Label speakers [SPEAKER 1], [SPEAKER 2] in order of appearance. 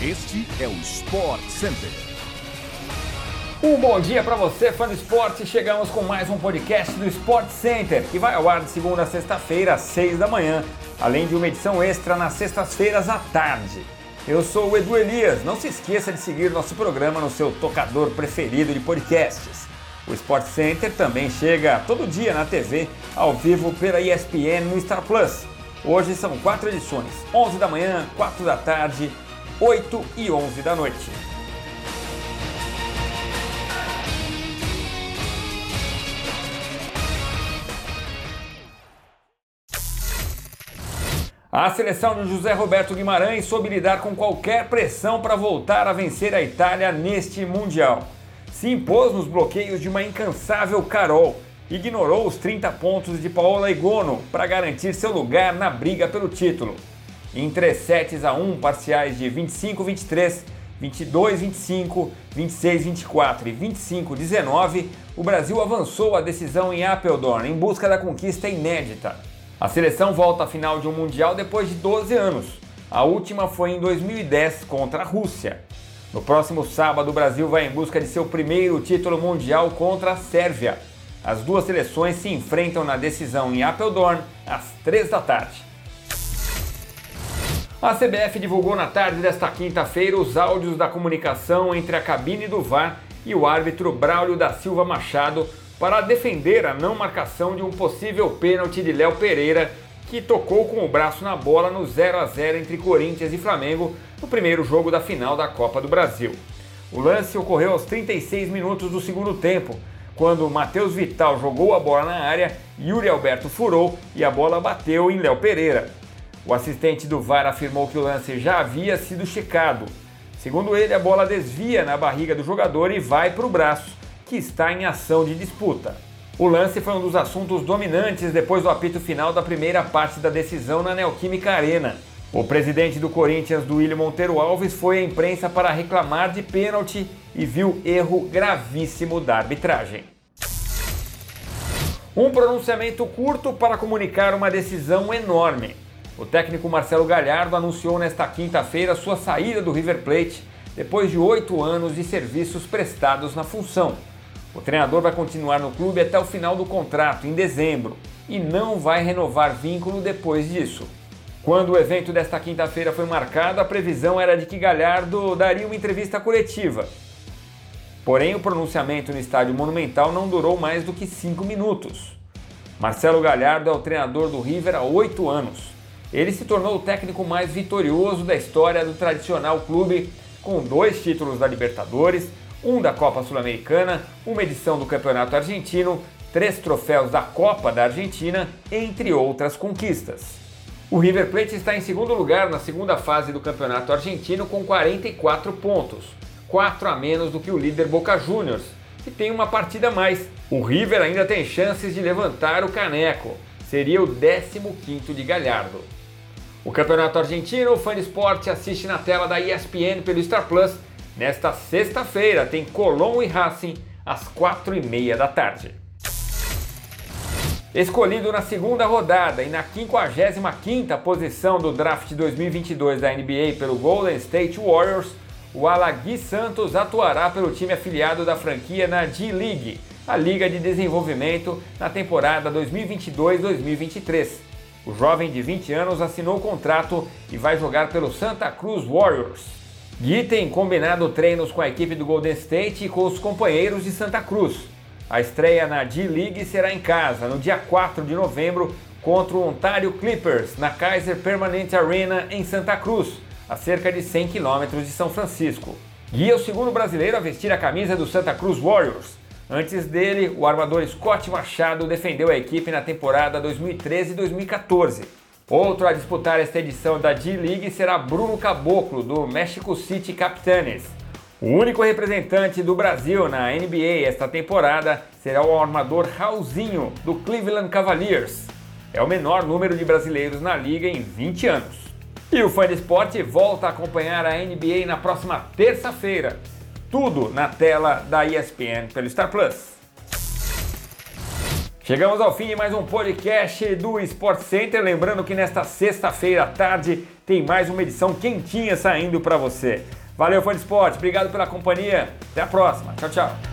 [SPEAKER 1] Este é o Sport Center.
[SPEAKER 2] Um bom dia para você, fã do esporte. Chegamos com mais um podcast do Sport Center, que vai ao ar de segunda a sexta-feira, às seis da manhã, além de uma edição extra nas sextas-feiras à tarde. Eu sou o Edu Elias. Não se esqueça de seguir nosso programa no seu tocador preferido de podcasts. O Sport Center também chega todo dia na TV, ao vivo pela ESPN no Star Plus. Hoje são quatro edições: 11 da manhã, 4 da tarde 8 e 11 da noite. A seleção de José Roberto Guimarães soube lidar com qualquer pressão para voltar a vencer a Itália neste Mundial. Se impôs nos bloqueios de uma incansável Carol, ignorou os 30 pontos de Paola Egono para garantir seu lugar na briga pelo título. Em 3 sets a 1, parciais de 25-23, 22-25, 26-24 e 25-19, o Brasil avançou a decisão em Apeldoorn em busca da conquista inédita. A seleção volta à final de um Mundial depois de 12 anos. A última foi em 2010 contra a Rússia. No próximo sábado, o Brasil vai em busca de seu primeiro título mundial contra a Sérvia. As duas seleções se enfrentam na decisão em Apeldoorn às 3 da tarde. A CBF divulgou na tarde desta quinta-feira os áudios da comunicação entre a cabine do VAR e o árbitro Braulio da Silva Machado para defender a não marcação de um possível pênalti de Léo Pereira, que tocou com o braço na bola no 0 a 0 entre Corinthians e Flamengo no primeiro jogo da final da Copa do Brasil. O lance ocorreu aos 36 minutos do segundo tempo, quando Matheus Vital jogou a bola na área, Yuri Alberto furou e a bola bateu em Léo Pereira. O assistente do VAR afirmou que o lance já havia sido checado. Segundo ele, a bola desvia na barriga do jogador e vai para o braço, que está em ação de disputa. O lance foi um dos assuntos dominantes depois do apito final da primeira parte da decisão na Neoquímica Arena. O presidente do Corinthians, Duílio Monteiro Alves, foi à imprensa para reclamar de pênalti e viu erro gravíssimo da arbitragem. Um pronunciamento curto para comunicar uma decisão enorme. O técnico Marcelo Galhardo anunciou nesta quinta-feira sua saída do River Plate depois de oito anos de serviços prestados na função. O treinador vai continuar no clube até o final do contrato, em dezembro, e não vai renovar vínculo depois disso. Quando o evento desta quinta-feira foi marcado, a previsão era de que Galhardo daria uma entrevista coletiva. Porém, o pronunciamento no estádio Monumental não durou mais do que cinco minutos. Marcelo Galhardo é o treinador do River há oito anos ele se tornou o técnico mais vitorioso da história do tradicional clube, com dois títulos da Libertadores, um da Copa Sul-Americana, uma edição do Campeonato Argentino, três troféus da Copa da Argentina, entre outras conquistas. O River Plate está em segundo lugar na segunda fase do Campeonato Argentino com 44 pontos, 4 a menos do que o líder Boca Juniors, que tem uma partida a mais. O River ainda tem chances de levantar o caneco, seria o 15º de Galhardo. O Campeonato Argentino, o Fã Esporte assiste na tela da ESPN pelo Star Plus. Nesta sexta-feira tem Colón e Racing às quatro e meia da tarde. Escolhido na segunda rodada e na 55ª posição do draft 2022 da NBA pelo Golden State Warriors, o Alagui Santos atuará pelo time afiliado da franquia na G-League, a liga de desenvolvimento na temporada 2022-2023. O jovem de 20 anos assinou o contrato e vai jogar pelo Santa Cruz Warriors. Gui tem combinado treinos com a equipe do Golden State e com os companheiros de Santa Cruz. A estreia na D-League será em casa, no dia 4 de novembro, contra o Ontario Clippers, na Kaiser Permanente Arena, em Santa Cruz, a cerca de 100 quilômetros de São Francisco. Gui é o segundo brasileiro a vestir a camisa do Santa Cruz Warriors. Antes dele, o armador Scott Machado defendeu a equipe na temporada 2013 e 2014. Outro a disputar esta edição da D-League será Bruno Caboclo, do Mexico City Capitanes. O único representante do Brasil na NBA esta temporada será o armador Raulzinho, do Cleveland Cavaliers. É o menor número de brasileiros na liga em 20 anos. E o fã de esporte volta a acompanhar a NBA na próxima terça-feira tudo na tela da ESPN pelo Star Plus. Chegamos ao fim de mais um podcast do Sport Center. Lembrando que nesta sexta-feira à tarde tem mais uma edição quentinha saindo para você. Valeu, fã de esporte, obrigado pela companhia. Até a próxima. Tchau, tchau.